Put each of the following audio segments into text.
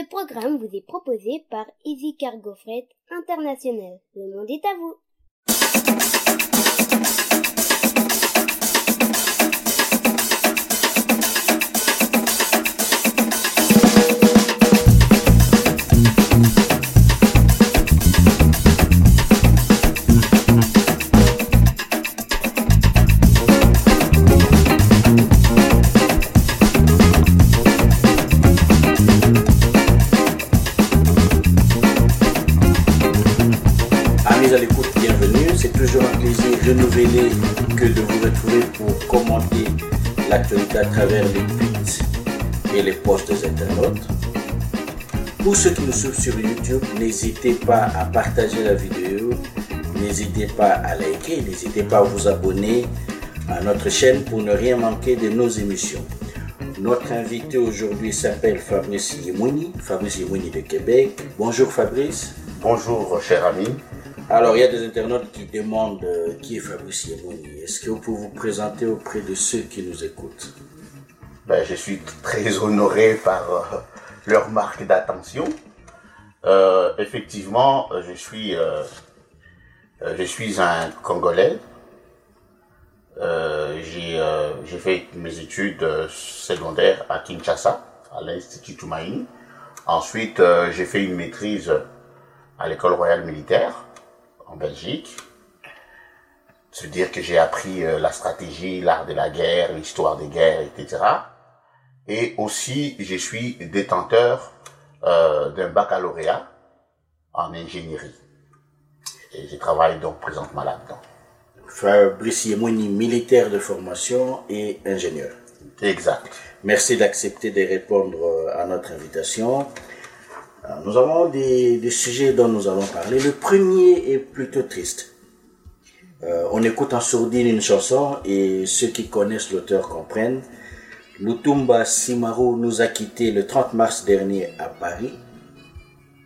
Ce programme vous est proposé par Easy Cargo Freight International. Le monde est à vous. À travers les tweets et les posts des internautes. Pour ceux qui nous suivent sur YouTube, n'hésitez pas à partager la vidéo, n'hésitez pas à liker, n'hésitez pas à vous abonner à notre chaîne pour ne rien manquer de nos émissions. Notre invité aujourd'hui s'appelle Fabrice Yemouni, Fabrice Yemouni de Québec. Bonjour Fabrice. Bonjour, cher ami. Alors, il y a des internautes qui demandent euh, qui est Fabrice Yemouni. Est-ce que vous pouvez vous présenter auprès de ceux qui nous écoutent? Ben, je suis très honoré par euh, leur marque d'attention. Euh, effectivement, je suis, euh, euh, je suis un Congolais. Euh, J'ai euh, fait mes études euh, secondaires à Kinshasa, à l'Institut Toumaïni. Ensuite, euh, j'ai fait une maîtrise à l'école royale militaire en Belgique. Se dire que j'ai appris euh, la stratégie, l'art de la guerre, l'histoire des guerres, etc. Et aussi, je suis détenteur euh, d'un baccalauréat en ingénierie. Et je travaille donc présentement là-dedans. Fabrice Yemouni, militaire de formation et ingénieur. Exact. Merci d'accepter de répondre euh, à notre invitation. Alors, Nous avons des, des sujets dont nous allons parler. Le premier est plutôt triste. Euh, on écoute en sourdine une chanson et ceux qui connaissent l'auteur comprennent. Lutumba Simaro nous a quittés le 30 mars dernier à Paris,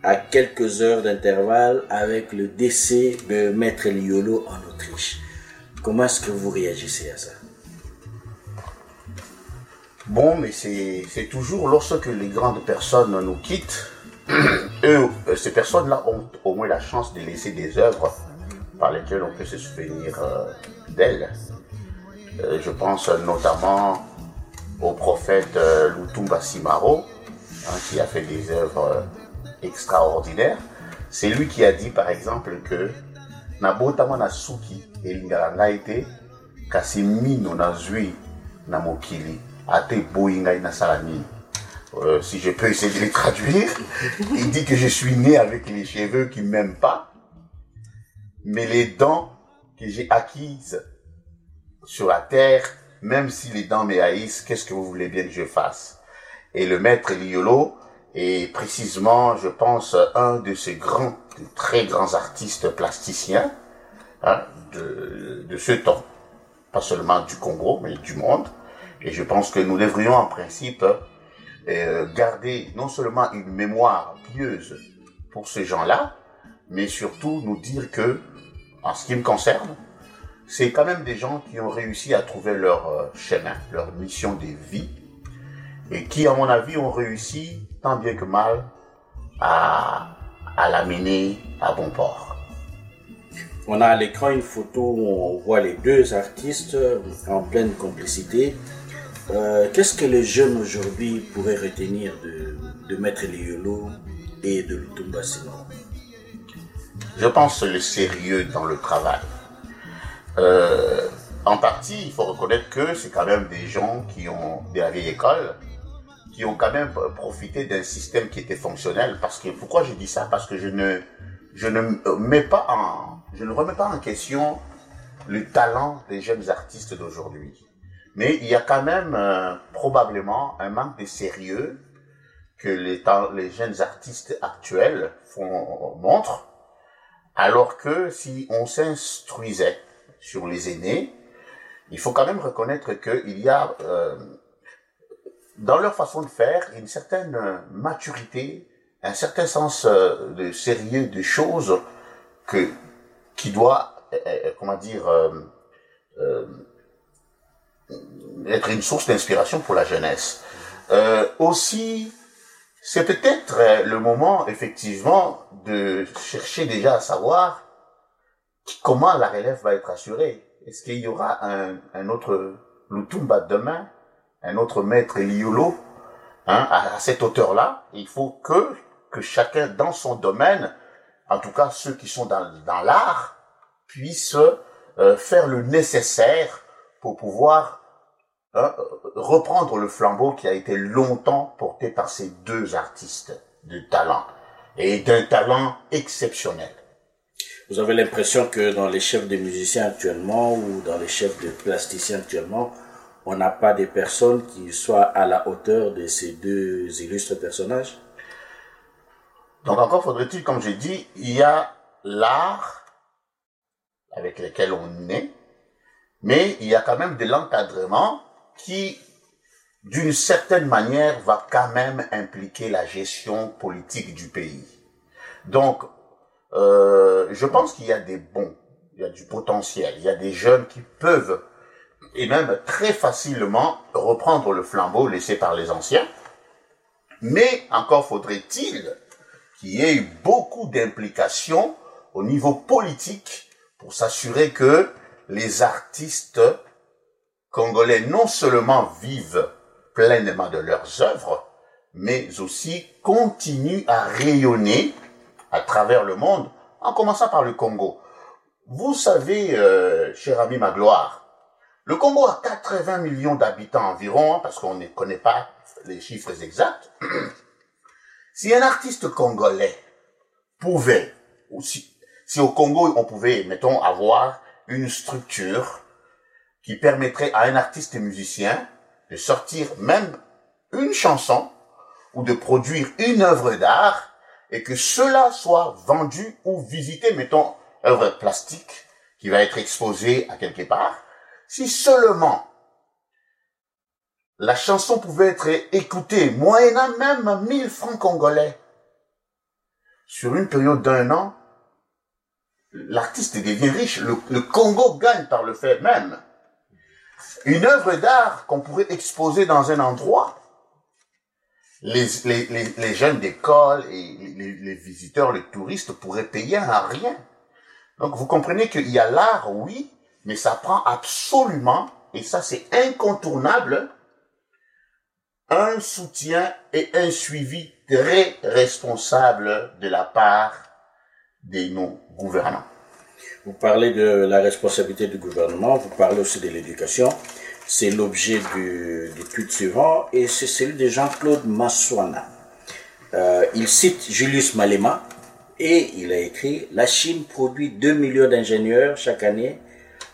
à quelques heures d'intervalle avec le décès de Maître Liolo en Autriche. Comment est-ce que vous réagissez à ça? Bon, mais c'est c'est toujours lorsque les grandes personnes nous quittent, eux, euh, ces personnes-là ont au moins la chance de laisser des œuvres par lesquelles on peut se souvenir euh, d'elles. Euh, je pense notamment au prophète euh, Lutumba Simaro, hein, qui a fait des œuvres extraordinaires. C'est lui qui a dit, par exemple, que na te kasi mino nazwi na ate boyi ngai nasala nini Euh, si je peux essayer de les traduire, il dit que je suis né avec les cheveux qui m'aiment pas, mais les dents que j'ai acquises sur la terre, même si les dents me haïssent, qu'est-ce que vous voulez bien que je fasse? Et le maître Liolo est précisément, je pense, un de ces grands, très grands artistes plasticiens hein, de, de ce temps, pas seulement du Congo, mais du monde. Et je pense que nous devrions en principe euh, garder non seulement une mémoire pieuse pour ces gens-là, mais surtout nous dire que, en ce qui me concerne, c'est quand même des gens qui ont réussi à trouver leur euh, chemin, leur mission de vie, et qui, à mon avis, ont réussi, tant bien que mal, à, à l'amener à bon port. On a à l'écran une photo où on voit les deux artistes en pleine complicité. Euh, Qu'est-ce que les jeunes aujourd'hui pourraient retenir de, de Maître Liolo et de Lutumba Simon Je pense le sérieux dans le travail. Euh, en partie, il faut reconnaître que c'est quand même des gens qui ont de la vieille école, qui ont quand même profité d'un système qui était fonctionnel. Parce que pourquoi je dis ça? Parce que je ne je ne mets pas en je ne remets pas en question le talent des jeunes artistes d'aujourd'hui. Mais il y a quand même euh, probablement un manque de sérieux que les, les jeunes artistes actuels font, montrent, alors que si on s'instruisait sur les aînés, il faut quand même reconnaître qu'il y a euh, dans leur façon de faire une certaine maturité, un certain sens euh, de sérieux des choses que qui doit, euh, comment dire, euh, euh, être une source d'inspiration pour la jeunesse. Aussi, c'est peut-être euh, le moment, effectivement, de chercher déjà à savoir comment la relève va être assurée. Est-ce qu'il y aura un, autre Lutumba demain, un autre maître Liolo, hein, à, cette hauteur-là? Il faut que, que chacun dans son domaine, en tout cas ceux qui sont dans, dans l'art, puissent euh, faire le nécessaire pour pouvoir Hein, reprendre le flambeau qui a été longtemps porté par ces deux artistes de talent et d'un talent exceptionnel. Vous avez l'impression que dans les chefs de musiciens actuellement ou dans les chefs de plasticiens actuellement, on n'a pas des personnes qui soient à la hauteur de ces deux illustres personnages? Donc encore faudrait-il, comme j'ai dit, il y a l'art avec lequel on est, mais il y a quand même de l'encadrement qui, d'une certaine manière, va quand même impliquer la gestion politique du pays. Donc, euh, je pense qu'il y a des bons, il y a du potentiel, il y a des jeunes qui peuvent, et même très facilement, reprendre le flambeau laissé par les anciens. Mais encore faudrait-il qu'il y ait beaucoup d'implications au niveau politique pour s'assurer que les artistes Congolais non seulement vivent pleinement de leurs œuvres, mais aussi continuent à rayonner à travers le monde, en commençant par le Congo. Vous savez, euh, cher ami Magloire, le Congo a 80 millions d'habitants environ, hein, parce qu'on ne connaît pas les chiffres exacts. si un artiste congolais pouvait, ou si, si au Congo on pouvait, mettons, avoir une structure qui permettrait à un artiste et musicien de sortir même une chanson ou de produire une œuvre d'art et que cela soit vendu ou visité, mettons, œuvre plastique qui va être exposée à quelque part, si seulement la chanson pouvait être écoutée moyennant même 1000 francs congolais sur une période d'un an, l'artiste devient riche. Le, le, Congo gagne par le fait même une œuvre d'art qu'on pourrait exposer dans un endroit, les, jeunes d'école et les, visiteurs, les touristes pourraient payer un rien. Donc vous comprenez qu'il y a l'art, oui, mais ça prend absolument, et ça c'est incontournable, un soutien et un suivi très responsable de la part des non-gouvernants. Vous parlez de la responsabilité du gouvernement, vous parlez aussi de l'éducation. C'est l'objet du, du tweet suivant et c'est celui de Jean-Claude Massoana. Euh, il cite Julius Malema et il a écrit La Chine produit 2 millions d'ingénieurs chaque année,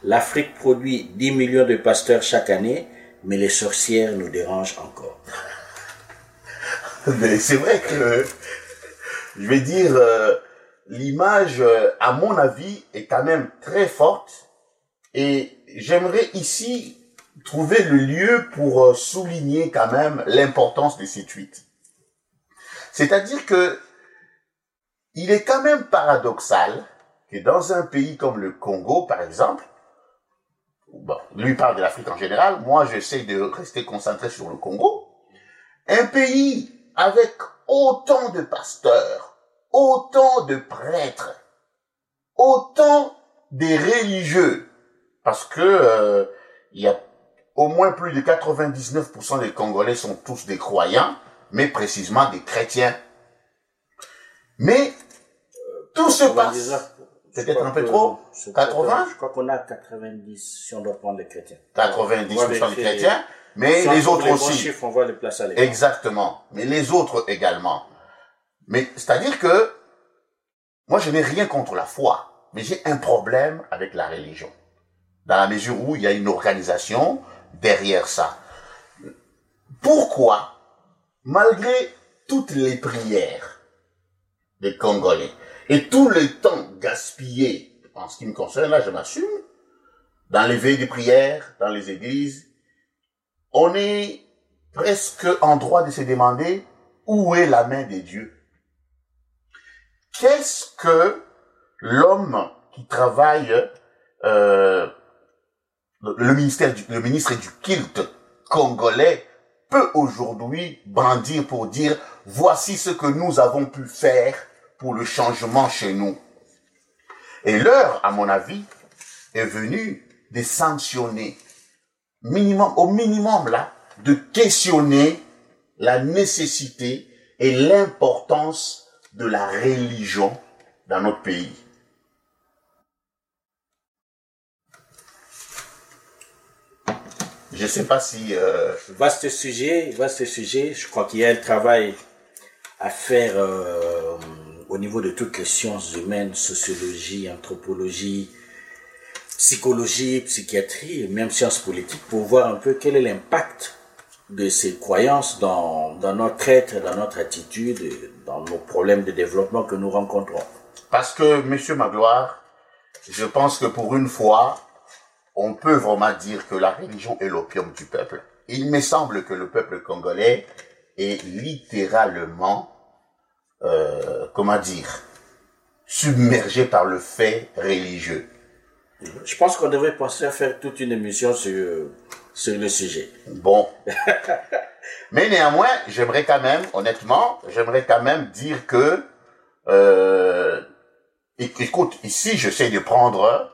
l'Afrique produit 10 millions de pasteurs chaque année, mais les sorcières nous dérangent encore. Mais c'est vrai que, je vais dire, euh, l'image, euh, à mon avis, est quand même très forte. Et j'aimerais ici trouver le lieu pour euh, souligner quand même l'importance de ces tweets. C'est-à-dire que il est quand même paradoxal que dans un pays comme le Congo, par exemple, bon, lui parle de l'Afrique en général, moi j'essaie de rester concentré sur le Congo, un pays avec autant de pasteurs, autant de prêtres, autant des religieux, parce que euh, il y a au moins plus de 99% des Congolais sont tous des croyants, mais précisément des chrétiens. Mais tout se passe. Peut-être un peu trop 80 Je crois qu'on a 90 si on doit prendre les chrétiens. 90% des chrétiens, mais les autres aussi. Chiffres, on voit les places à Exactement. Mais les autres également. Mais c'est-à-dire que moi, je n'ai rien contre la foi, mais j'ai un problème avec la religion. Dans la mesure où il y a une organisation derrière ça. Pourquoi, malgré toutes les prières des Congolais et tout le temps gaspillé, en ce qui me concerne, là, je m'assume, dans les veilles de prière, dans les églises, on est presque en droit de se demander où est la main de Dieu qu'est-ce que l'homme qui travaille, euh, le, ministère le ministre du culte congolais peut aujourd'hui brandir pour dire voici ce que nous avons pu faire pour le changement chez nous. Et l'heure, à mon avis, est venue de sanctionner, minimum, au minimum là, de questionner la nécessité et l'importance de la religion dans notre pays. Je ne sais pas si... Euh... Vaste sujet, vaste sujet. Je crois qu'il y a un travail à faire euh, au niveau de toutes les sciences humaines, sociologie, anthropologie, psychologie, psychiatrie même sciences politiques pour voir un peu quel est l'impact de ces croyances dans, dans notre être, dans notre attitude, dans nos problèmes de développement que nous rencontrons. Parce que, Monsieur Magloire, je pense que pour une fois, on peut vraiment dire que la religion est l'opium du peuple. Il me semble que le peuple congolais est littéralement, euh, comment dire, submergé par le fait religieux. Je pense qu'on devrait penser à faire toute une émission sur, sur le sujet. Bon. Mais néanmoins, j'aimerais quand même, honnêtement, j'aimerais quand même dire que, euh, écoute, ici, j'essaie de prendre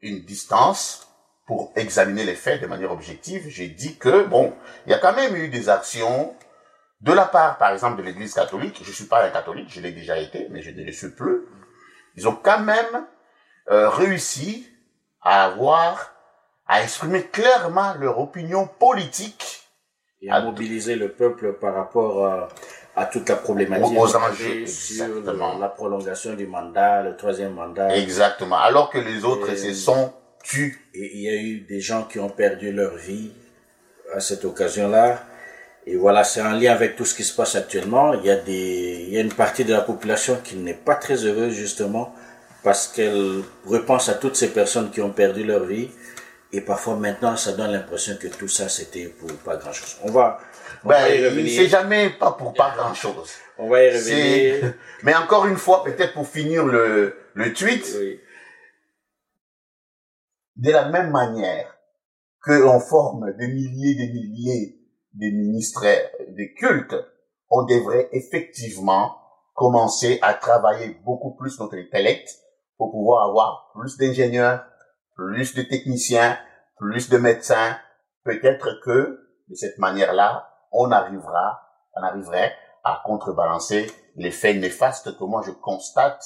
une distance pour examiner les faits de manière objective. J'ai dit que, bon, il y a quand même eu des actions de la part, par exemple, de l'Église catholique. Je suis pas un catholique, je l'ai déjà été, mais je ne le suis plus. Ils ont quand même euh, réussi à avoir, à exprimer clairement leur opinion politique. Et à, mobiliser le peuple par rapport à, à toute la problématique aux enjeux sur la prolongation du mandat, le troisième mandat. Exactement. Alors que les autres et, se sont tus. Et il y a eu des gens qui ont perdu leur vie à cette occasion-là. Et voilà, c'est en lien avec tout ce qui se passe actuellement. Il y a des, il y a une partie de la population qui n'est pas très heureuse justement parce qu'elle repense à toutes ces personnes qui ont perdu leur vie. Et parfois maintenant, ça donne l'impression que tout ça, c'était pour pas grand-chose. On va, on ben, va y revenir. C'est jamais pas pour pas grand-chose. On va y revenir. Mais encore une fois, peut-être pour finir le, le tweet. Oui. De la même manière que l'on forme des milliers, des milliers de ministres de culte, on devrait effectivement commencer à travailler beaucoup plus notre intellect pour pouvoir avoir plus d'ingénieurs, plus de techniciens, plus de médecins. Peut-être que de cette manière-là, on arrivera, on arriverait à contrebalancer les faits néfastes que moi je constate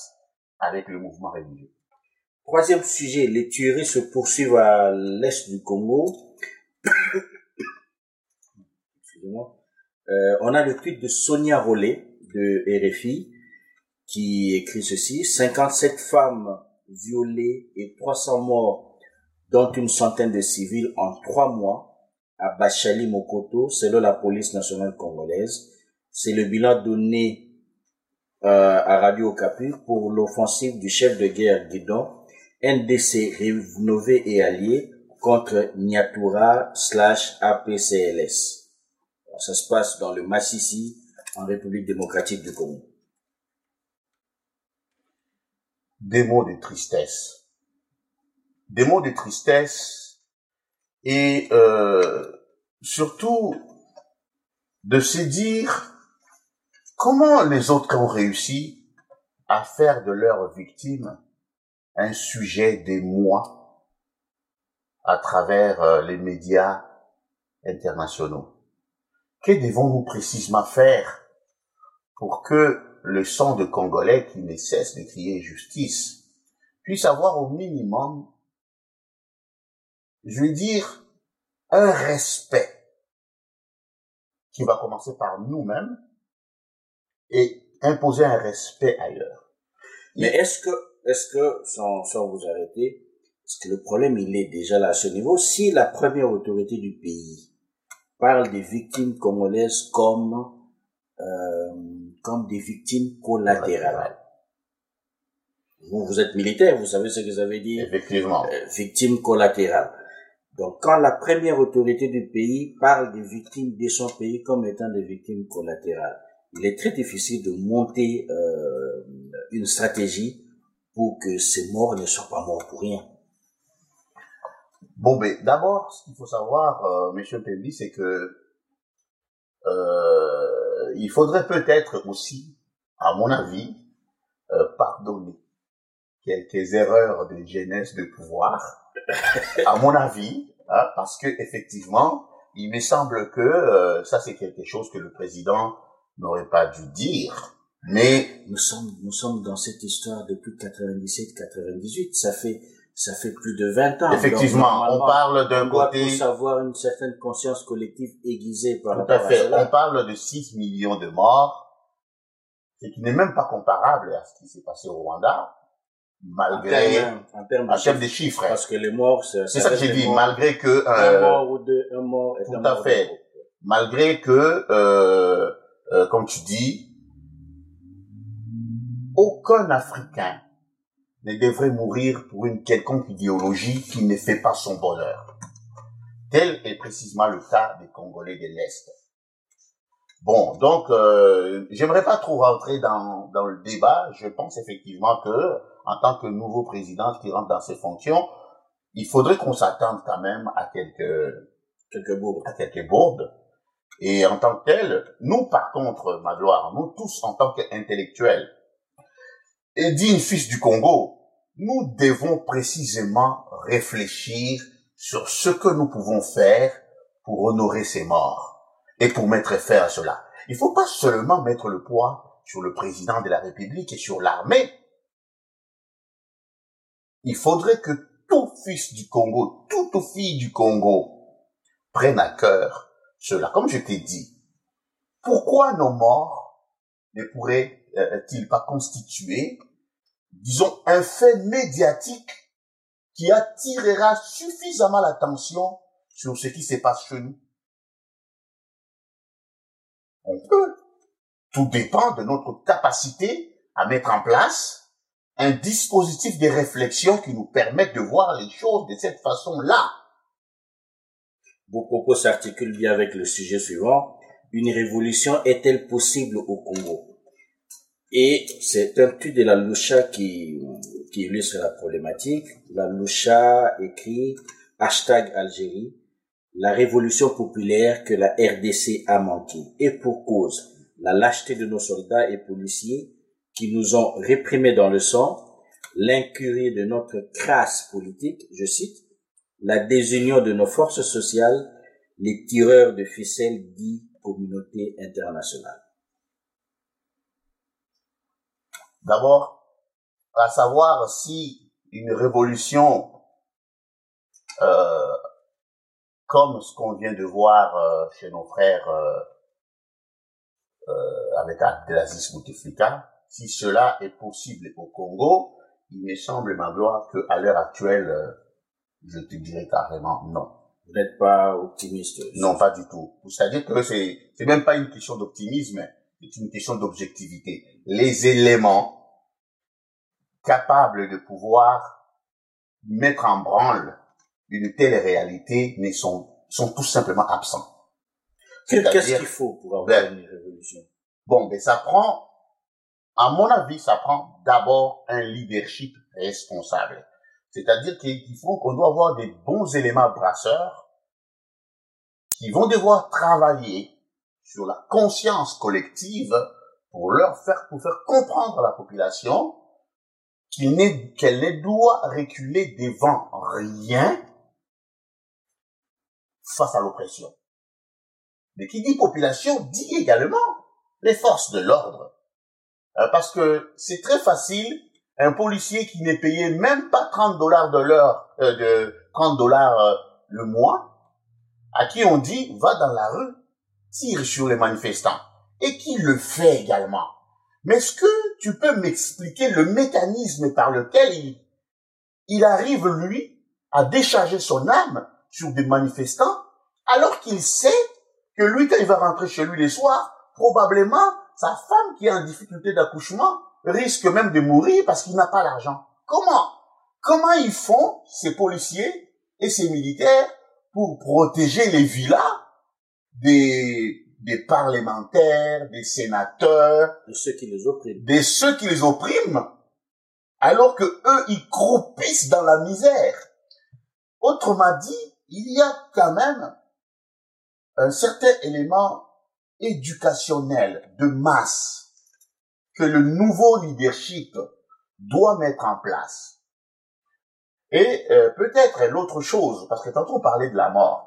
avec le mouvement religieux. Troisième sujet, les tueries se poursuivent à l'est du Congo. Excusez-moi. Euh, on a le tweet de Sonia Rollet de RFI qui écrit ceci 57 femmes violées et 300 morts, dont une centaine de civils en trois mois à Bachali Mokoto, selon la police nationale congolaise. C'est le bilan donné euh, à Radio Okapi pour l'offensive du chef de guerre Guidon, NDC rénové et allié contre Niatura slash APCLS. ça se passe dans le Massissi, en République démocratique du Congo. Des mots de tristesse. Des mots de tristesse et euh, surtout de se dire comment les autres ont réussi à faire de leurs victimes un sujet des mois à travers euh, les médias internationaux. Que devons-nous précisément faire pour que le sang de Congolais qui ne cesse de crier justice puisse avoir au minimum, je veux dire, un respect qui va commencer par nous-mêmes et imposer un respect ailleurs. Mais est-ce que, est-ce que, sans, sans vous arrêter, est-ce que le problème, il est déjà là à ce niveau? Si la première autorité du pays parle des victimes congolaises comme, euh, comme des victimes collatérales. Vous, vous êtes militaire, vous savez ce que ça veut dire? Effectivement. Euh, victime collatérale. Donc, quand la première autorité du pays parle des victimes de son pays comme étant des victimes collatérales, il est très difficile de monter euh, une stratégie pour que ces morts ne soient pas morts pour rien. Bon, mais d'abord, ce qu'il faut savoir, euh, Monsieur Pembi, c'est que euh, euh, il faudrait peut-être aussi, à mon avis, euh, pardonner quelques erreurs de jeunesse de pouvoir, à mon avis, hein, parce que effectivement, il me semble que euh, ça c'est quelque chose que le président n'aurait pas dû dire. Mais nous sommes, nous sommes dans cette histoire depuis 97-98. Ça fait, ça fait plus de 20 ans. Effectivement, on parle d'un côté. Pour savoir une certaine conscience collective aiguisée par Tout à fait. on parle de 6 millions de morts, ce qui n'est même pas comparable à ce qui s'est passé au Rwanda malgré en termes, en termes, de, chiffres. Parce que les morts, c'est ça que j'ai dit, malgré que un mort ou deux, un mort, tout à fait, malgré que euh, euh, comme tu dis, aucun Africain ne devrait mourir pour une quelconque idéologie qui ne fait pas son bonheur. Tel est précisément le cas des Congolais de l'Est. Bon, donc euh, j'aimerais pas trop rentrer dans, dans le débat. Je pense effectivement que en tant que nouveau président qui rentre dans ses fonctions, il faudrait qu'on s'attende quand même à quelques quelques bourdes. À quelques bourdes. Et en tant que tel, nous par contre, Magloire, nous tous en tant qu'intellectuels, et dignes fils du Congo, nous devons précisément réfléchir sur ce que nous pouvons faire pour honorer ces morts et pour mettre fin à cela. Il ne faut pas seulement mettre le poids sur le président de la République et sur l'armée. Il faudrait que tout fils du Congo, toute fille du Congo prenne à cœur cela. Comme je t'ai dit, pourquoi nos morts ne pourraient-ils pas constituer, disons, un fait médiatique qui attirera suffisamment l'attention sur ce qui se passe chez nous On peut. Tout dépend de notre capacité à mettre en place un dispositif de réflexion qui nous permette de voir les choses de cette façon-là. Vos propos s'articulent bien avec le sujet suivant. Une révolution est-elle possible au Congo? Et c'est un tuit de la Loucha qui, qui illustre la problématique. La Loucha écrit hashtag Algérie, la révolution populaire que la RDC a manqué. Et pour cause, la lâcheté de nos soldats et policiers qui nous ont réprimés dans le sang, l'incurie de notre crasse politique, je cite, la désunion de nos forces sociales, les tireurs de ficelles dits communauté internationale. D'abord, à savoir si une révolution euh, comme ce qu'on vient de voir euh, chez nos frères euh, euh avec Abdelaziz Bouteflika, si cela est possible au Congo, il me semble, ma gloire, qu'à l'heure actuelle, euh, je te dirais carrément non. Vous n'êtes pas optimiste Non, pas du tout. C'est-à-dire que c'est, c'est même pas une question d'optimisme, c'est une question d'objectivité. Les éléments capables de pouvoir mettre en branle une telle réalité ne sont, sont tout simplement absents. Qu'est-ce qu'il faut pour avoir ben, une révolution? Bon, mais ça prend, à mon avis, ça prend d'abord un leadership responsable. C'est-à-dire qu'il faut qu'on doit avoir des bons éléments brasseurs qui vont devoir travailler sur la conscience collective pour leur faire, pour faire comprendre à la population qu'elle ne doit reculer devant rien face à l'oppression. Mais qui dit population dit également les forces de l'ordre. Euh, parce que c'est très facile un policier qui n'est payé même pas 30 dollars de l'heure, euh, de 30 dollars euh, le mois, à qui on dit va dans la rue, tire sur les manifestants, et qui le fait également. Mais est-ce que tu peux m'expliquer le mécanisme par lequel il, arrive, lui, à décharger son âme sur des manifestants, alors qu'il sait que lui, quand il va rentrer chez lui les soirs, probablement, sa femme qui est en difficulté d'accouchement risque même de mourir parce qu'il n'a pas l'argent. Comment? Comment ils font, ces policiers et ces militaires, pour protéger les villas des, des parlementaires, des sénateurs, de ceux qui les oppriment, de ceux qui les oppriment, alors que eux, ils croupissent dans la misère. Autrement dit, il y a quand même un certain élément éducationnelle de masse que le nouveau leadership doit mettre en place. Et euh, peut-être l'autre chose, parce que tantôt on parlait de la mort.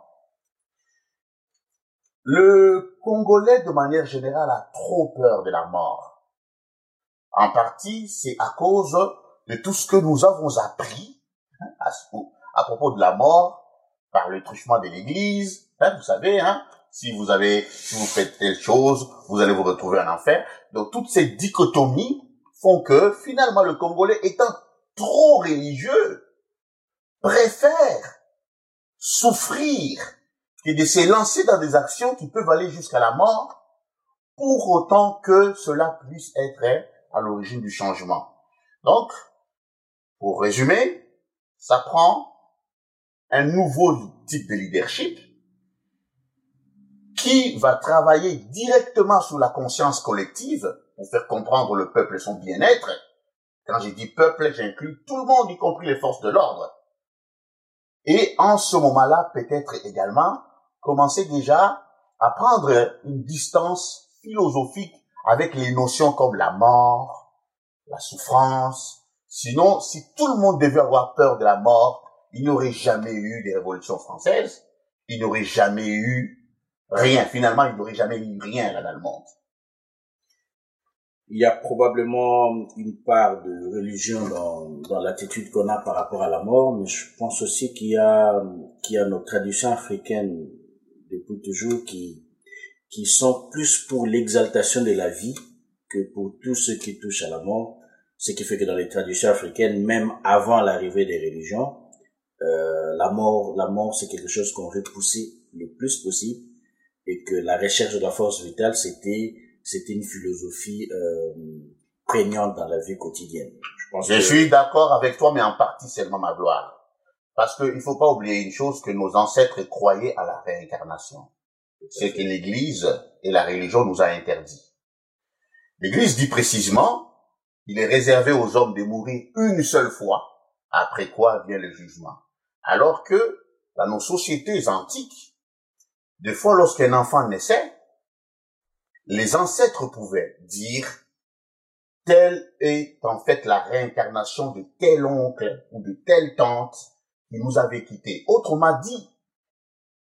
Le Congolais, de manière générale, a trop peur de la mort. En partie, c'est à cause de tout ce que nous avons appris hein, à, propos de la mort par le truchement de l'Église. Hein, vous savez, hein, si vous avez, si vous faites telle chose, vous allez vous retrouver en enfer. Donc toutes ces dichotomies font que finalement le Congolais étant trop religieux préfère souffrir et de se lancer dans des actions qui peuvent aller jusqu'à la mort pour autant que cela puisse être à l'origine du changement. Donc, pour résumer, ça prend un nouveau type de leadership qui va travailler directement sur la conscience collective pour faire comprendre le peuple son bien-être. Quand j'ai dit peuple, j'inclus tout le monde, y compris les forces de l'ordre. Et en ce moment-là, peut-être également, commencer déjà à prendre une distance philosophique avec les notions comme la mort, la souffrance. Sinon, si tout le monde devait avoir peur de la mort, il n'y aurait jamais eu des révolutions françaises, il n'y aurait jamais eu rien. Finalement, il n'y aurait jamais eu rien là dans le monde. Il y a probablement une part de religion dans, dans l'attitude qu'on a par rapport à la mort, mais je pense aussi qu'il y a, qu'il y a nos traditions africaines depuis toujours qui, qui sont plus pour l'exaltation de la vie que pour tout ce qui touche à la mort. Ce qui fait que dans les traditions africaines, même avant l'arrivée des religions, euh, la mort, la mort, c'est quelque chose qu'on repoussait le plus possible et que la recherche de la force vitale, c'était, c'était une philosophie euh, prégnante dans la vie quotidienne. Je, pense Je suis d'accord avec toi, mais en partie seulement ma gloire. Parce qu'il ne faut pas oublier une chose que nos ancêtres croyaient à la réincarnation. C'est que l'Église et la religion nous a interdit. L'Église dit précisément, il est réservé aux hommes de mourir une seule fois, après quoi vient le jugement. Alors que dans nos sociétés antiques, des fois lorsqu'un enfant naissait, les ancêtres pouvaient dire telle est en fait la réincarnation de tel oncle ou de telle tante qui nous avait quittés. Autrement dit,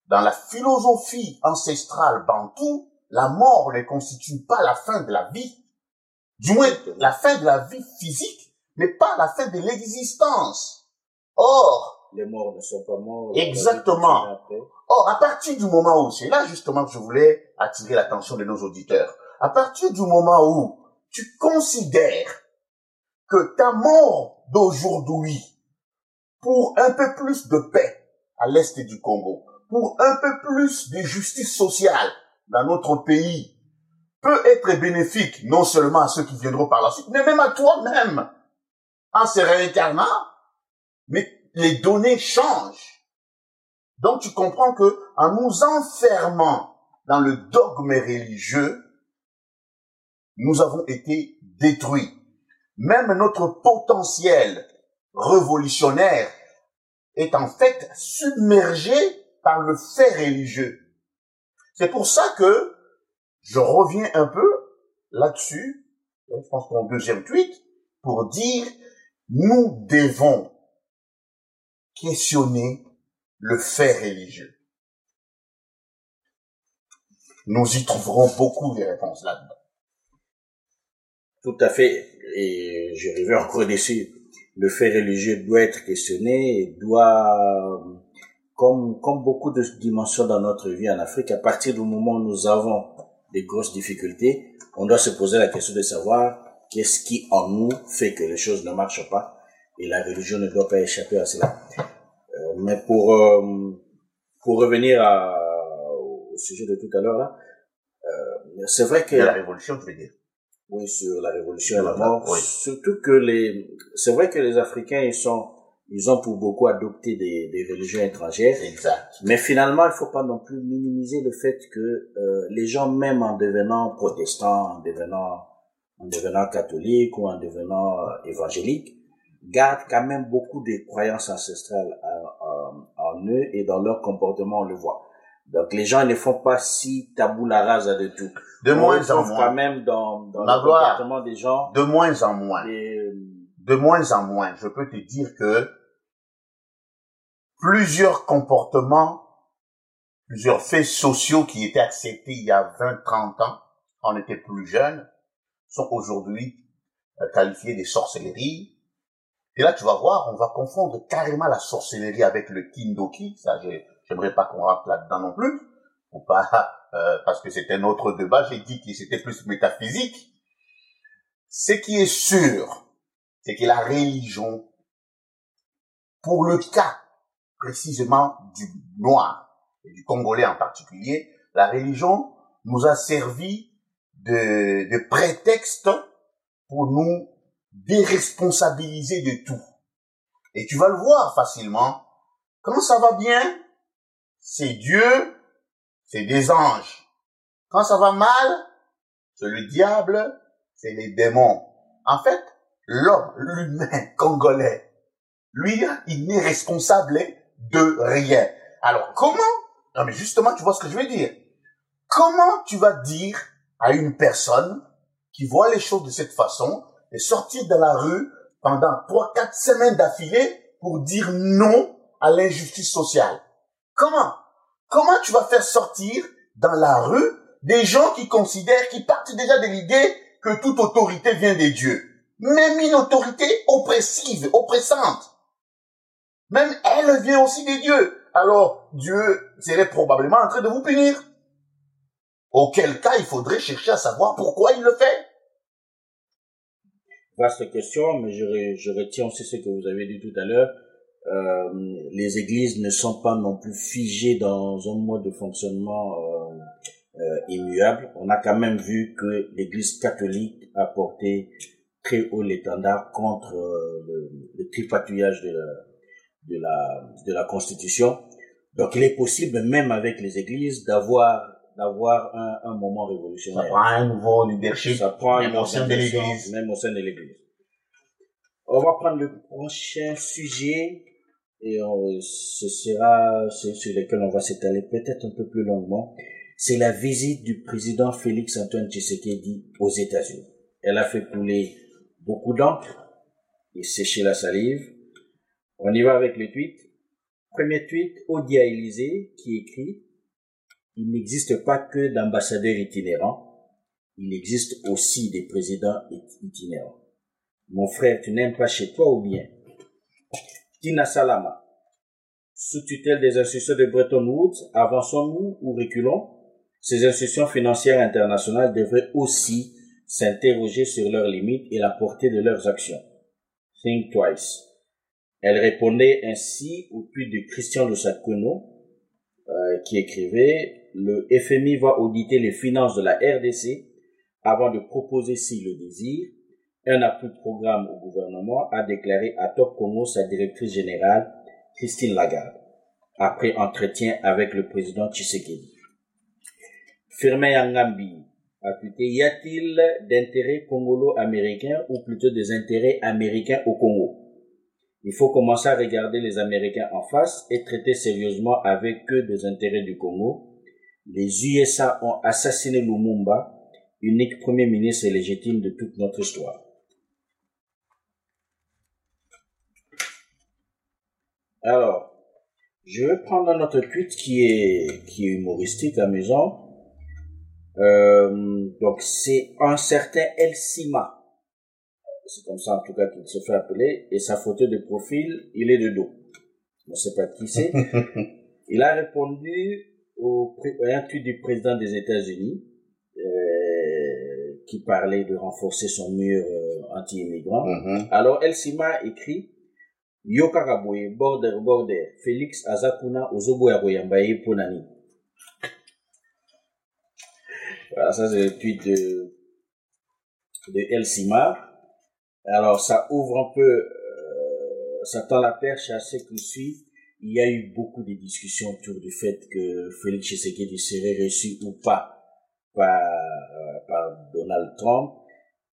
dans la philosophie ancestrale bantou, la mort ne constitue pas la fin de la vie, du moins la fin de la vie physique, mais pas la fin de l'existence. Or, les morts ne sont pas morts. Exactement. Or, à partir du moment où, c'est là justement que je voulais attirer l'attention de nos auditeurs, à partir du moment où tu considères que ta mort d'aujourd'hui pour un peu plus de paix à l'est du Congo, pour un peu plus de justice sociale dans notre pays, peut être bénéfique non seulement à ceux qui viendront par la suite, mais même à toi-même, en se réincarnant. Mais les données changent. Donc tu comprends que en nous enfermant dans le dogme religieux, nous avons été détruits. Même notre potentiel révolutionnaire est en fait submergé par le fait religieux. C'est pour ça que je reviens un peu là-dessus, je pense mon deuxième tweet, pour dire nous devons questionner le fait religieux. Nous y trouverons beaucoup de réponses là-dedans. Tout à fait. Et je reviens encore dessus le fait religieux doit être questionné et doit, comme, comme beaucoup de dimensions dans notre vie en Afrique, à partir du moment où nous avons des grosses difficultés, on doit se poser la question de savoir qu'est-ce qui en nous fait que les choses ne marchent pas et la religion ne doit pas échapper à cela. Euh, mais pour, euh, pour revenir à, au sujet de tout à l'heure euh, c'est vrai que... La révolution, tu veux dire? Oui, sur la révolution et la mort. Surtout que les, c'est vrai que les Africains, ils sont, ils ont pour beaucoup adopté des, des religions étrangères. Exact. Mais finalement, il faut pas non plus minimiser le fait que euh, les gens, même en devenant protestants, en devenant, en devenant catholiques ou en devenant euh, évangéliques, gardent quand même beaucoup de croyances ancestrales en, en, eux et dans leur comportement, on le voit. Donc les gens ne font pas si tabou la rasa de tout. De On moins en moins. quand même dans, dans le gloire. comportement des gens De moins en moins. des, De moins en moins. Je peux te dire que plusieurs comportements, plusieurs faits sociaux qui étaient acceptés il y a 20, 30 ans, on était plus jeunes, sont aujourd'hui euh, qualifiés de sorcellerie. Et là, tu vas voir, on va confondre carrément la sorcellerie avec le kindoki. Ça, j'ai- j'aimerais pas qu'on rentre là-dedans non plus. Ou pas, euh, parce que c'est un autre débat. J'ai dit que c'était plus métaphysique. Ce qui est sûr, c'est que la religion, pour le cas précisément du noir et du congolais en particulier, la religion nous a servi de, de prétexte pour nous déresponsabiliser de tout. Et tu vas le voir facilement. Quand ça va bien, c'est Dieu, c'est des anges. Quand ça va mal, c'est le diable, c'est les démons. En fait, l'homme, l'humain congolais, lui, il n'est responsable de rien. Alors, comment Non, mais justement, tu vois ce que je veux dire. Comment tu vas dire à une personne qui voit les choses de cette façon de sortir dans la rue pendant trois, quatre semaines d'affilée pour dire non à l'injustice sociale? Comment? Comment tu vas faire sortir dans la rue des gens qui considèrent, qui partent déjà de l'idée que toute autorité vient des dieux? Même une autorité oppressive, oppressante. Même elle vient aussi des dieux. Alors, Dieu serait probablement en train de vous punir. Auquel cas, il faudrait chercher à savoir pourquoi il le fait. Vaste question, mais je, je retiens aussi ce que vous avez dit tout à l'heure. Euh, les églises ne sont pas non plus figées dans un mode de fonctionnement euh, euh, immuable. On a quand même vu que l'Église catholique a porté très haut l'étendard contre euh, le, le tripatouillage de la, de, la, de la Constitution. Donc il est possible, même avec les églises, d'avoir d'avoir un, un moment Ça révolutionnaire. prend un nouveau leadership, Ça prend même une au sein de l'église. Même au sein de l'église. On va prendre le prochain sujet et on- ce sera sur lequel on va s'étaler peut-être un peu plus longuement. C'est la visite du président Félix Antoine Tshisekedi aux États-Unis. Elle a fait couler beaucoup d'encre et sécher la salive. On y va avec le tweet. Premier tweet, Odia Élysée qui écrit il n'existe pas que d'ambassadeurs itinérants, il existe aussi des présidents it- itinérants. Mon frère, tu n'aimes pas chez toi ou bien? Tina Salama, sous tutelle des institutions de Bretton Woods, avançons-nous ou reculons? Ces institutions financières internationales devraient aussi s'interroger sur leurs limites et la portée de leurs actions. Think twice. Elle répondait ainsi au tweet de Christian Lusakono, euh, qui écrivait le FMI va auditer les finances de la RDC avant de proposer, s'il le désire, un appui de programme au gouvernement, a déclaré à Top Congo sa directrice générale, Christine Lagarde, après entretien avec le président Tshisekedi. Firmin Yangambi a y a-t-il d'intérêts congolo-américains ou plutôt des intérêts américains au Congo? Il faut commencer à regarder les Américains en face et traiter sérieusement avec eux des intérêts du Congo. Les USA ont assassiné Lumumba, unique premier ministre légitime de toute notre histoire. Alors, je vais prendre un autre tweet qui est, qui est humoristique, amusant. Euh, donc, c'est un certain El Sima c'est comme ça en tout cas qu'il se fait appeler, et sa photo de profil, il est de dos. On ne sait pas qui c'est. il a répondu au, à un tweet du président des États-Unis, euh, qui parlait de renforcer son mur euh, anti-immigrant. Mhm. Alors, El Sima écrit, Yokaraboye, border, border, Félix Azakuna, Ozobo Yaboyambaye, Ponani. Voilà, ça c'est le tweet de, de El Sima. Alors, ça ouvre un peu, euh, ça tend la perche à ce qui suit. Il y a eu beaucoup de discussions autour du fait que Félix Tshisekedi serait reçu ou pas par, euh, par Donald Trump.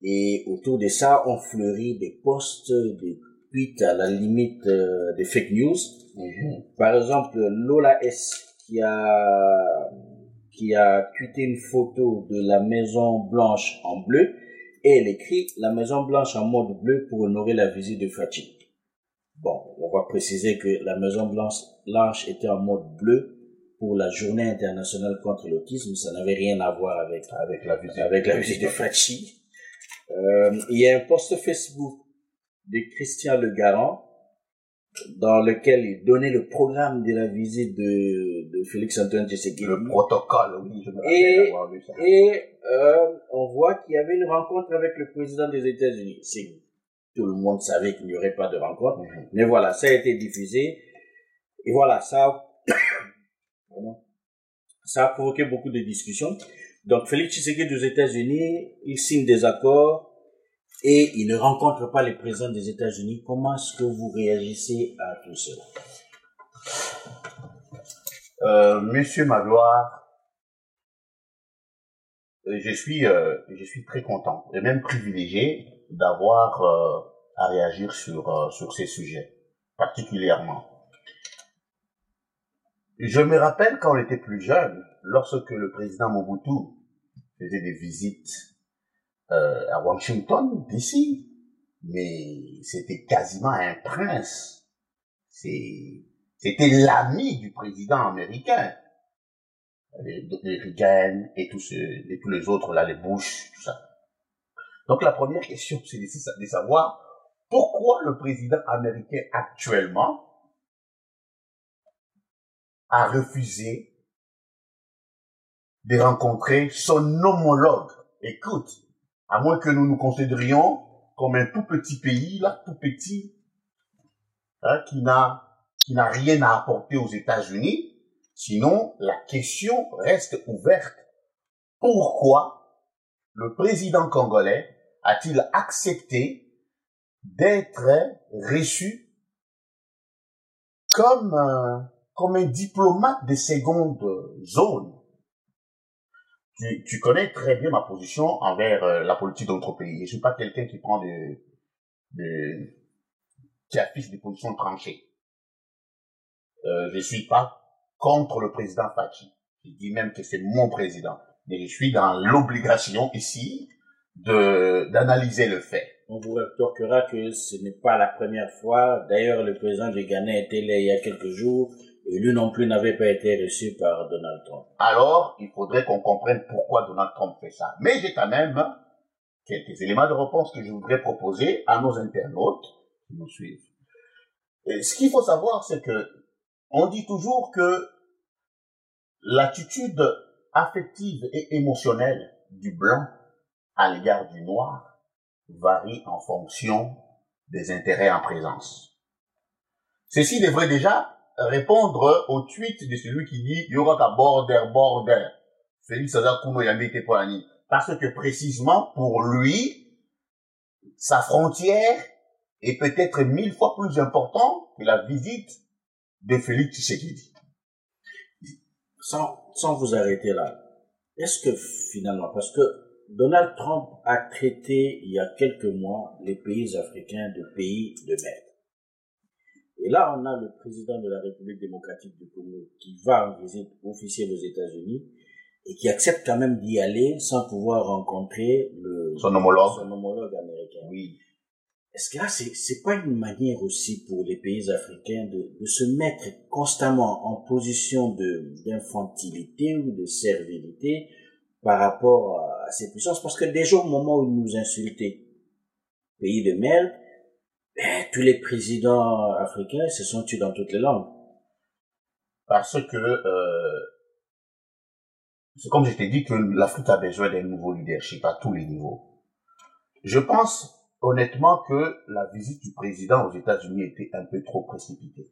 Et autour de ça, on fleurit des posts, des à la limite euh, des fake news. Mhm. Par exemple, Lola S qui a qui a tweeté une photo de la Maison Blanche en bleu et elle écrit la Maison Blanche en mode bleu pour honorer la visite de Fatih. Bon, on va préciser que la Maison Blanche, Blanche était en mode bleu pour la journée internationale contre l'autisme. Ça n'avait rien à voir avec, avec la visite, avec la visite de Fatih. Euh, il y a un post Facebook de Christian Le Garant dans lequel il donnait le programme de la visite de, de Félix Antoine Tshisekedi. Le protocole, oui, je me Et, et euh, on voit qu'il y avait une rencontre avec le président des États-Unis. C'est tout le monde savait qu'il n'y aurait pas de rencontre, Mhm. mais voilà, ça a été diffusé. Et voilà, ça, ça a provoqué beaucoup de discussions. Donc Félix Tshisekedi aux États-Unis, il signe des accords et il ne rencontre pas les présidents des États-Unis. Comment est-ce que vous réagissez à tout cela? Euh, Monsieur Magloire, euh, je suis, euh, je suis très content et même privilégié d'avoir euh, à réagir sur, euh, sur ces sujets, particulièrement. Je me rappelle quand on était plus jeune, lorsque le président Mobutu faisait des visites euh, à Washington, DC, mais c'était quasiment un prince. C'était l'ami du président américain. Les, les Reagan et tous, et tous les autres, là, les Bush, tout ça. Donc la première question, c'est de savoir pourquoi le président américain actuellement a refusé de rencontrer son homologue. Écoute, à moins que nous nous considérions comme un tout petit pays, là, tout petit, hein, qui n'a qui n'a rien à apporter aux États-Unis. Sinon, la question reste ouverte. Pourquoi le président congolais a-t-il accepté d'être reçu comme un, comme un diplomate de seconde zone tu, connais très bien ma position envers euh, la politique de notre pays. Je suis pas quelqu'un qui prend de, de, qui affiche des positions tranchées. Euh, je suis pas contre le président Fachi. Je dis même que c'est mon président. Mais je suis dans l'obligation ici de, d'analyser le fait. On vous rétorquera que ce n'est pas la première fois. D'ailleurs, le président du Ghana était là il y a quelques jours et lui non plus n'avait pas été reçu par Donald Trump. Alors, il faudrait qu'on comprenne pourquoi Donald Trump fait ça. Mais j'ai quand même quelques éléments de réponse que je voudrais proposer à nos internautes qui nous suivent. Et ce qu'il faut savoir, c'est que on dit toujours que l'attitude affective et émotionnelle du blanc à l'égard du noir varie en fonction des intérêts en présence. Ceci devrait déjà répondre au tweet de celui qui dit Yoraka border border. Félix Hazard Kouno Yamete Polani. Parce que précisément pour lui, sa frontière est peut-être mille fois plus importante que la visite de Félix Tshisekedi. Sans, sans vous arrêter là, est-ce que finalement, parce que Donald Trump a traité il y a quelques mois les pays africains de pays de merde. Et là, on a le président de la République démocratique du Congo qui va en visite officielle aux États-Unis et qui accepte quand même d'y aller sans pouvoir rencontrer le, Son homologue. son homologue américain. Oui. Est-ce que là, c'est, c'est pas une manière aussi pour les pays africains de, de se mettre constamment en position de, d'infantilité ou de servilité par rapport à, à ces puissances? Parce que déjà au moment où ils nous insultaient, pays de merde, ben, tous les présidents africains se sont tués dans toutes les langues. Parce que, euh, c'est comme je t'ai dit que l'Afrique a besoin d'un nouveau leadership à tous les niveaux. Je pense honnêtement que la visite du président aux États-Unis était un peu trop précipitée.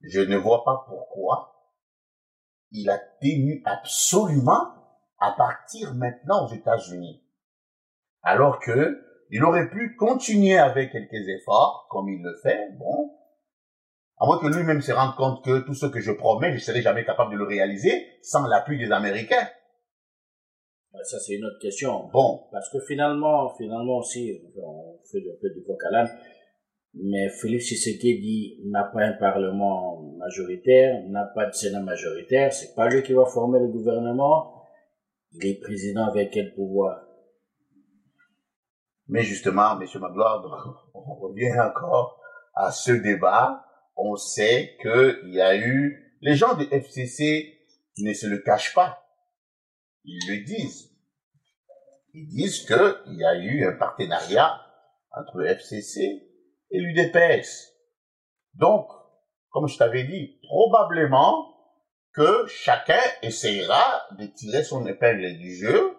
Je ne vois pas pourquoi il a tenu absolument à partir maintenant aux États-Unis. Alors que il aurait pu continuer avec quelques efforts, comme il le fait, bon, à moins que lui-même se rende compte que tout ce que je promets, je serai jamais capable de le réaliser sans l'appui des Américains. Ben, Ça, c'est une autre question. Bon, Parce que finalement, finalement aussi, on fait un peu du coq à l'âne. Mais Félix dit n'a pas un parlement majoritaire, n'a pas de sénat majoritaire, c'est pas lui qui va former le gouvernement. Il est président avec quel pouvoir? Mais justement, M. Magloire, on revient encore à ce débat. On sait qu'il y a eu, les gens du FCC ne se le cachent pas. Ils le disent. Ils disent qu'il y a eu un partenariat entre le FCC et l'UDPS. Donc, comme je t'avais dit, probablement que chacun essayera de tirer son épingle du jeu,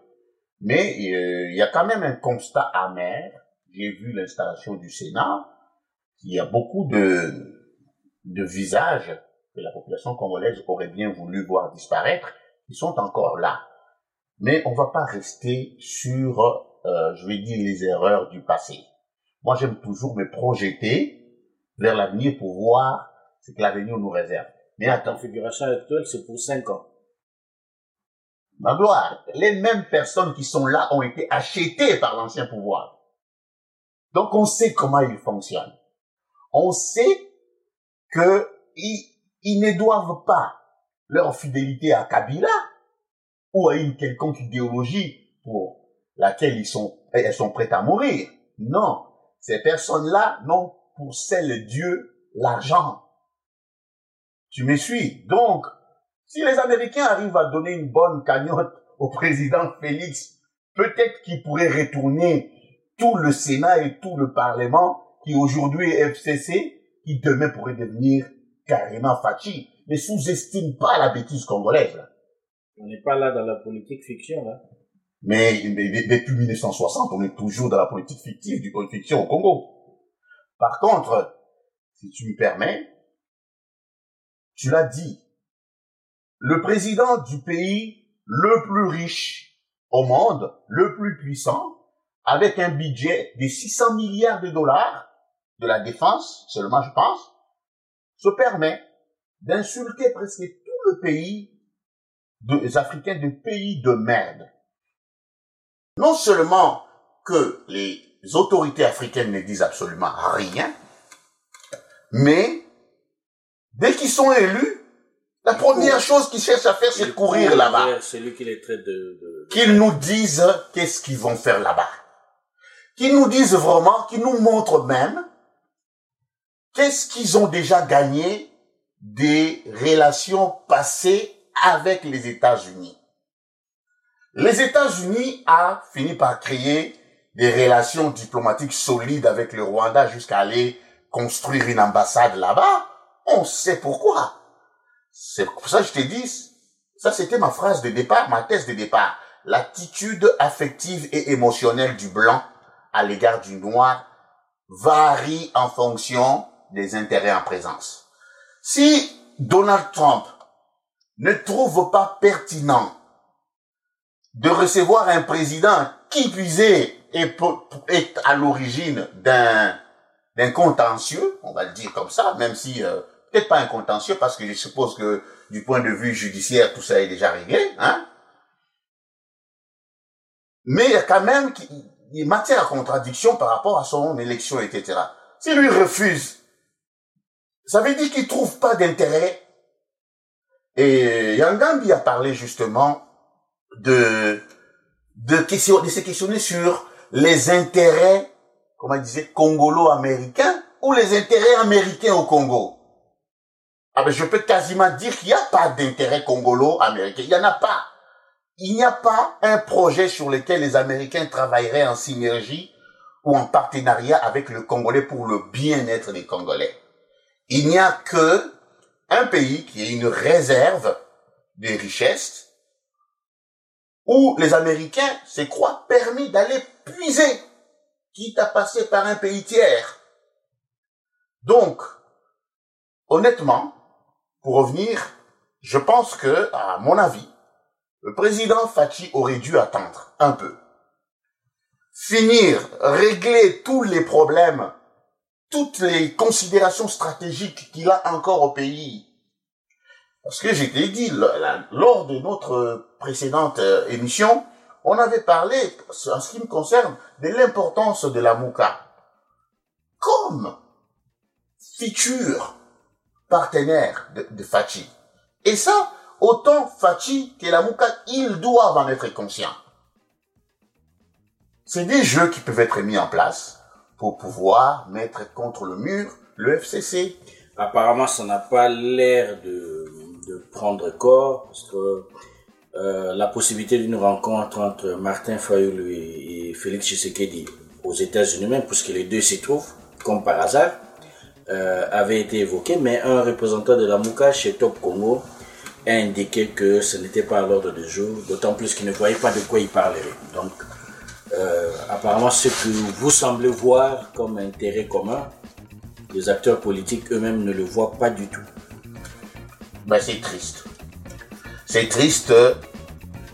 mais euh, il y a quand même un constat amer. J'ai vu l'installation du Sénat, il y a beaucoup de, de visages que la population congolaise aurait bien voulu voir disparaître, qui sont encore là. Mais on va pas rester sur, euh, je vais dire, les erreurs du passé. Moi, j'aime toujours me projeter vers l'avenir pour voir ce que l'avenir nous réserve. Mais la configuration actuelle, c'est pour cinq ans. Ma gloire, les mêmes personnes qui sont là ont été achetées par l'ancien pouvoir. Donc on sait comment ils fonctionnent. On sait que ils, ne doivent pas leur fidélité à Kabila ou à une quelconque idéologie pour laquelle ils sont, elles sont prêtes à mourir. Non, ces personnes-là n'ont pour seul Dieu l'argent. Tu me suis? Donc, si les Américains arrivent à donner une bonne cagnotte au président Félix, peut-être qu'il pourrait retourner tout le Sénat et tout le Parlement, qui aujourd'hui est FCC, qui demain pourrait devenir carrément Fachi. Mais sous-estime pas la bêtise congolaise. On n'est pas là dans la politique fiction, là. Mais, depuis 1960, on est toujours dans la politique fictive du fiction au Congo. Par contre, si tu me permets, tu l'as dit, le président du pays le plus riche au monde, le plus puissant, avec un budget de 600 milliards de dollars de la défense, seulement je pense, se permet d'insulter presque tout le pays des Africains de pays de merde. Non seulement que les autorités africaines ne disent absolument rien, mais dès qu'ils sont élus, la première chose qu'ils cherchent à faire, c'est de courir là-bas. Celui qui les traite de... Qu'ils nous disent qu'est-ce qu'ils vont faire là-bas. Qu'ils nous disent vraiment, qu'ils nous montrent même qu'est-ce qu'ils ont déjà gagné des relations passées avec les États-Unis. Les États-Unis a fini par créer des relations diplomatiques solides avec le Rwanda jusqu'à aller construire une ambassade là-bas. On sait pourquoi. C'est pour ça que je t'ai dit, ça c'était ma phrase de départ, ma thèse de départ. L'attitude affective et émotionnelle du blanc à l'égard du noir varie en fonction des intérêts en présence. Si Donald Trump ne trouve pas pertinent de recevoir un président qui puisait est, à l'origine d'un d'un contentieux, on va le dire comme ça, même si euh, peut-être pas un contentieux parce que je suppose que du point de vue judiciaire tout ça est déjà réglé, hein. Mais il y a quand même une matière à contradiction par rapport à son élection, etc. Si lui refuse, ça veut dire qu'il trouve pas d'intérêt. Et Yangambi a parlé justement de, de, question, de se questionner sur les intérêts, comment il disait, congolo-américains ou les intérêts américains au Congo. Ah ben, je peux quasiment dire qu'il n'y a pas d'intérêt congolo-américain. Il n'y en a pas. Il n'y a pas un projet sur lequel les Américains travailleraient en synergie ou en partenariat avec le Congolais pour le bien-être des Congolais. Il n'y a que un pays qui est une réserve des richesses où les Américains se croient permis d'aller puiser, quitte à passer par un pays tiers. Donc, honnêtement, pour revenir, je pense que, à mon avis, le président Fachi aurait dû attendre un peu. Finir, régler tous les problèmes, toutes les considérations stratégiques qu'il a encore au pays, parce que j'ai dit, lors de notre précédente euh, émission, on avait parlé, en ce qui me concerne, de l'importance de la mouka. Comme futur partenaire de, de Fachi. Et ça, autant Fachi que la Mouka, ils doivent en être conscients. C'est des jeux qui peuvent être mis en place pour pouvoir mettre contre le mur le FCC. Apparemment, ça n'a pas l'air de, prendre corps, parce que euh, la possibilité d'une rencontre entre Martin Fayoulou et, et Félix Tshisekedi aux États-Unis même, puisque les deux s'y trouvent, comme par hasard, euh, avait été évoquée, mais un représentant de la Mouka chez Top Congo a indiqué que ce n'était pas à l'ordre du jour, d'autant plus qu'il ne voyait pas de quoi il parlerait. Donc, euh, apparemment, ce que vous semblez voir comme intérêt commun, les acteurs politiques eux-mêmes ne le voient pas du tout. Ben, c'est triste. C'est triste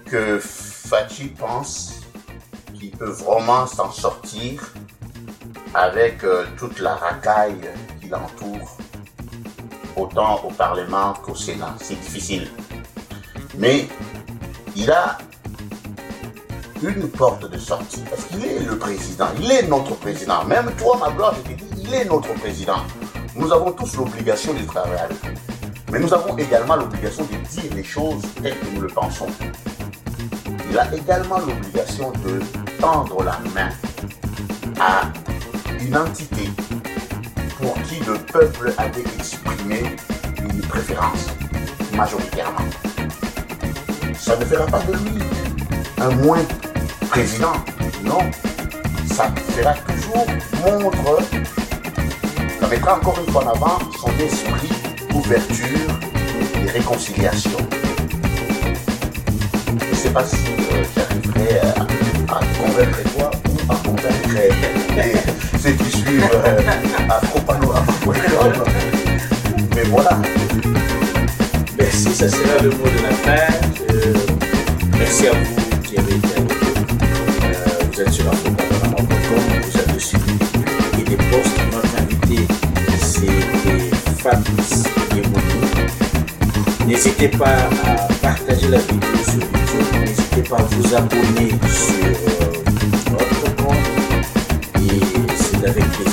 que Fachi pense qu'il peut vraiment s'en sortir avec euh, toute la racaille qui l'entoure, autant au Parlement qu'au Sénat. C'est difficile. Mais il a une porte de sortie parce qu'il est le président, il est notre président. Même toi, ma gloire, je te dis, il est notre président. Nous avons tous l'obligation de travailler avec lui. Mais nous avons également l'obligation de dire les choses telles que nous le pensons. Il a également l'obligation de tendre la main à une entité le peuple avait exprimé une préférence majoritairement. Ça ne fera pas de lui un moins président, non. Ça fera toujours montre, ça mettra encore une fois en avant son esprit d'ouverture et réconciliation. Je ne sais pas si euh, j'arriverai à, convaincre toi ou à convaincre les- ceux qui suivent euh, afropanorama.com. Mais voilà. Merci, ça sera le mot de la fin. Euh, merci à vous qui avez été avec nous. Euh, vous êtes sur afropanorama.com, vous avez suivi et des postes. Notre invité, c'était Fabrice Yebouni. N'hésitez pas à partager la vidéo sur YouTube, n'hésitez pas à vous abonner sur euh, Gracias.